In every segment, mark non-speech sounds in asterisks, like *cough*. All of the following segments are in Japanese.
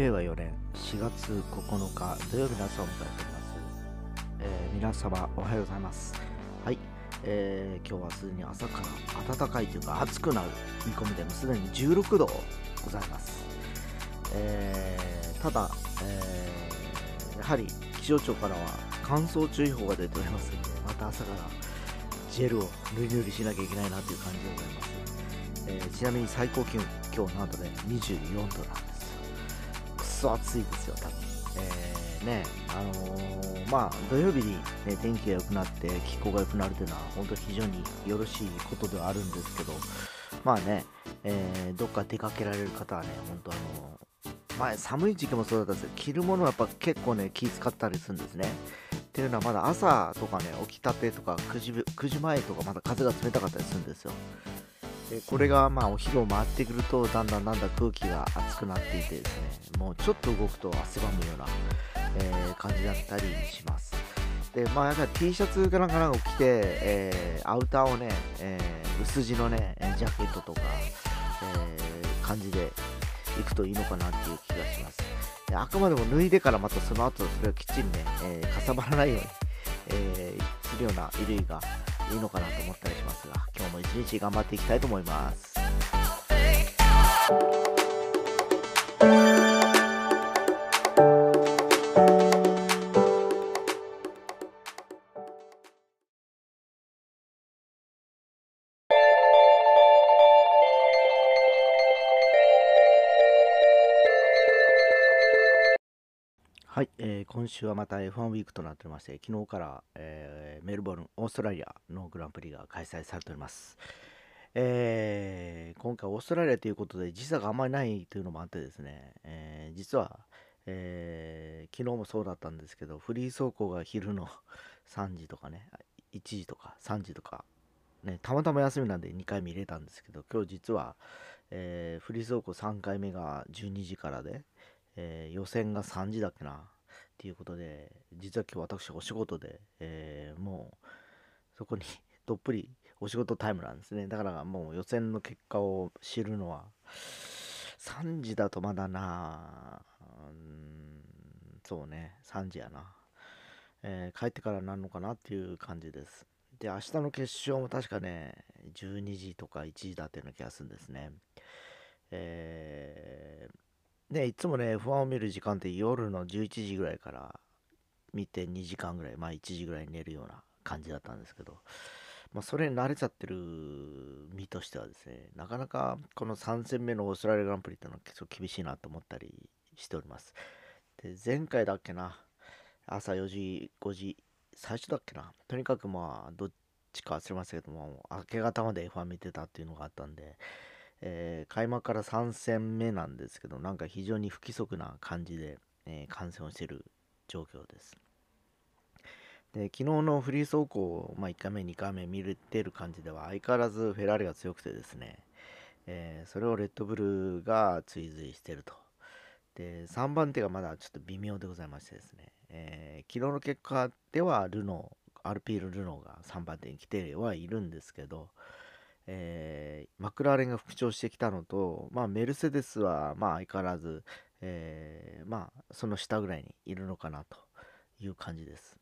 令和4年4月9日土曜日の朝を迎えております、えー皆様おはようございます。はい、えー今日はすでに朝から暖かいというか暑くなる見込みでもすでに16度ございます、えーただ、えーやはり気象庁からは乾燥注意報が出ておりますのでまた朝からジェルをぬりぬりしなきゃいけないなという感じでございます。えーちなみに最高気温今日なんとね24度なんです。そ暑いですよ多分。えーねあのーまあ土曜日に、ね、天気が良くなって気候が良くなるというのは本当非常によろしいことではあるんですけどまあね、えーどっか出かけられる方はね本当あのー前寒い時期もそうだったんですけど着るものはやっぱ結構ね気使ったりするんですね。っていうのはまだ朝とかね起きたてとか9時 ,9 時前とかまだ風が冷たかったりするんですよ。でこれがまあお昼を回ってくるとだんだんだんだん空気が熱くなっていてですねもうちょっと動くと汗ばむような、えー感じだったりします。でまあやっぱり T シャツかなんかなんか着て、えーアウターをね、えー薄地のねジャケットとか、え感じで行くといいのかなっていう気がします。であくまでも脱いでからまたその後それをきっちりね、えかさばらないように、えするような衣類がいいのかなと思ったりしますが今日も一日頑張っていきたいと思います。今週はまた F1 ウィークとなっておりまして、昨日から、えーメルボルン、オーストラリアのグランプリが開催されております。えー今回オーストラリアということで時差があんまりないというのもあってですね、えー実は、えー昨日もそうだったんですけど、フリー走行が昼の *laughs* 3時とかね、1時とか3時とか、ね、たまたま休みなんで2回見れたんですけど、今日実は、えーフリー走行3回目が12時からで、えー予選が3時だっけなっていうことで実は今日私お仕事で、えーもうそこに *laughs* どっぷりお仕事タイムなんですね。だからもう予選の結果を知るのは3時だとまだなうんそうね3時やな、えー帰ってからなんのかなっていう感じです。で明日の決勝も確かね12時とか1時だっていうような気がするんですね。えーね、いつもね、F1 を見る時間って夜の11時ぐらいから見て2時間ぐらい、まあ1時ぐらいに寝るような感じだったんですけど、まあそれに慣れちゃってる身としてはですね、なかなかこの3戦目のオーストラリアグランプリってのは結構厳しいなと思ったりしております。で、前回だっけな、朝4時、5時、最初だっけな、とにかくまあどっちか忘れましたけども、明け方まで F1 見てたっていうのがあったんで、えー開幕から3戦目なんですけど、なんか非常に不規則な感じで、えー観戦をしている状況です。で昨日のフリー走行、まあ、1回目、2回目見れてる感じでは相変わらずフェラーリが強くてですね、えーそれをレッドブルが追随してると。で3番手がまだちょっと微妙でございましてですね、えー昨日の結果ではルノー、アルピール・ルノーが3番手に来てはいるんですけど、えーマクラーレンが復調してきたのと、まあ、メルセデスはまあ相変わらず、えーまあ、その下ぐらいにいるのかなという感じです。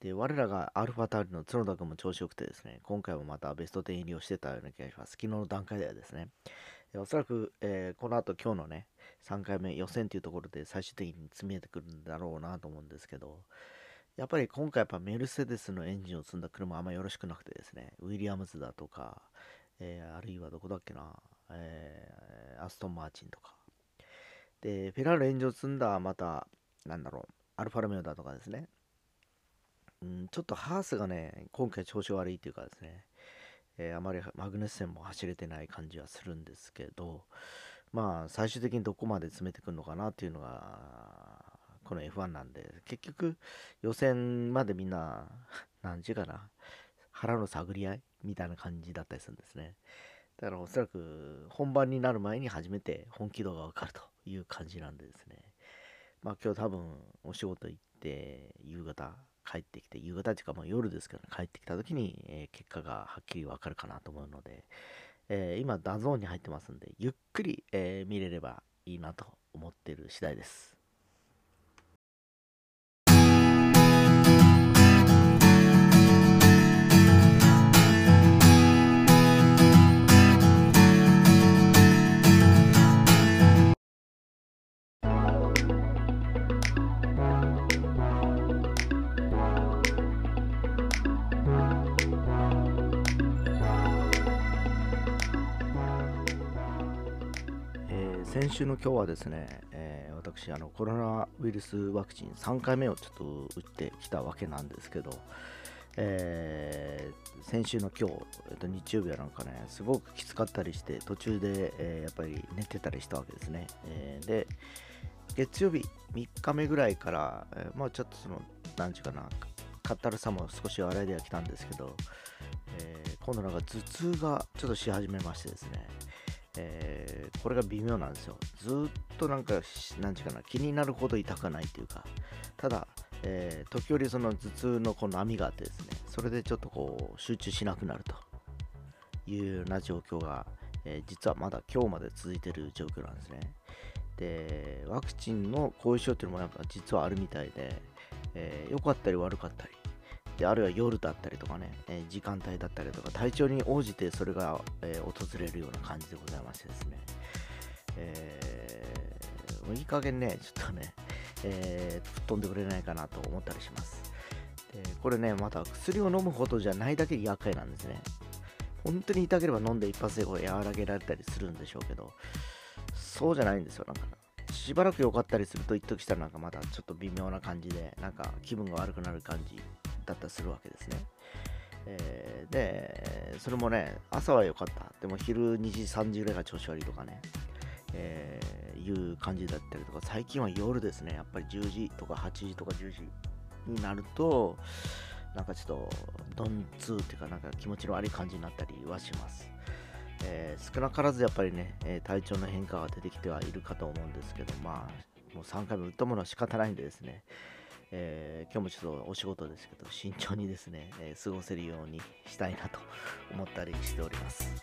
で我らがアルファタウリの角田君も調子よくてですね、今回もまたベスト10入りをしてたような気がします。昨日の段階ではですね。でおそらく、えーこの後今日のね、3回目予選というところで最終的に積み上げてくるんだろうなと思うんですけど、やっぱり今回やっぱメルセデスのエンジンを積んだ車あんまよろしくなくてですね、ウィリアムズだとか、えーあるいはどこだっけな、えーアストン・マーチンとか。で、フェラーリエンジンを積んだまた、なんだろう、アルファロメオだとかですね。うん、ちょっとハースがね、今回調子悪いっていうかですね、えーあまりマグネッセンも走れてない感じはするんですけど、まあ、最終的にどこまで詰めてくるのかなっていうのが、この F1 なんで、結局、予選までみんな、*laughs* 何時かな、腹の探り合いみたいな感じだったりするんですね。だからおそらく本番になる前に初めて本気度がわかるという感じなんでですね。まあ今日多分お仕事行って夕方帰ってきて、夕方っていうかまあ夜ですけどね、帰ってきた時に、えー結果がはっきりわかるかなと思うので、えー今 DAZN に入ってますんで、ゆっくり、えー見れればいいなと思ってる次第です。先週の今日はですね、えー、私あの、コロナウイルスワクチン3回目をちょっと打ってきたわけなんですけど、えー、先週の今日、えっと、日曜日はなんかね、すごくきつかったりして、途中で、えー、やっぱり寝てたりしたわけですね。えー、で、月曜日3日目ぐらいから、えまあちょっとその、なんちゅうかな、かったるさも少し洗いではきたんですけど、え今度なんか頭痛がちょっとし始めましてですね、えー、これが微妙なんですよ。ずっとなんか、なんちゅうかな、気になるほど痛くないというか、ただ、えー、時折その頭痛のこの波があってですね、それでちょっとこう、集中しなくなるというような状況が、えー、実はまだ今日まで続いてる状況なんですね。で、ワクチンの後遺症っていうのもなんか実はあるみたいで、え、良かったり悪かったり、であるいは夜だったりとかね、え、時間帯だったりとか、体調に応じてそれが、え、訪れるような感じでございましてですね、えー、いい加減ね、ちょっとね、えー、吹っ飛んでくれないかなと思ったりします。でこれね、また薬を飲むほどじゃないだけ厄介なんですね。本当に痛ければ飲んで一発でこう和らげられたりするんでしょうけど、そうじゃないんですよ、なんか。しばらく良かったりすると一時したらなんかまたちょっと微妙な感じで、なんか気分が悪くなる感じだったりするわけですね。えー、で、それもね、朝は良かった。でも昼2時、3時ぐらいが調子悪いとかね、えー、いう感じだったりとか、最近は夜ですね、やっぱり10時とか8時とか10時になると、なんかちょっと、ドンツーっていうか、なんか気持ちの悪い感じになったりはします。えー、少なからずやっぱりね、え体調の変化が出てきてはいるかと思うんですけど、まあ、もう3回も打ったものは仕方ないんでですね、えー、今日もちょっとお仕事ですけど、慎重にですね、えー、過ごせるようにしたいなと思ったりしております。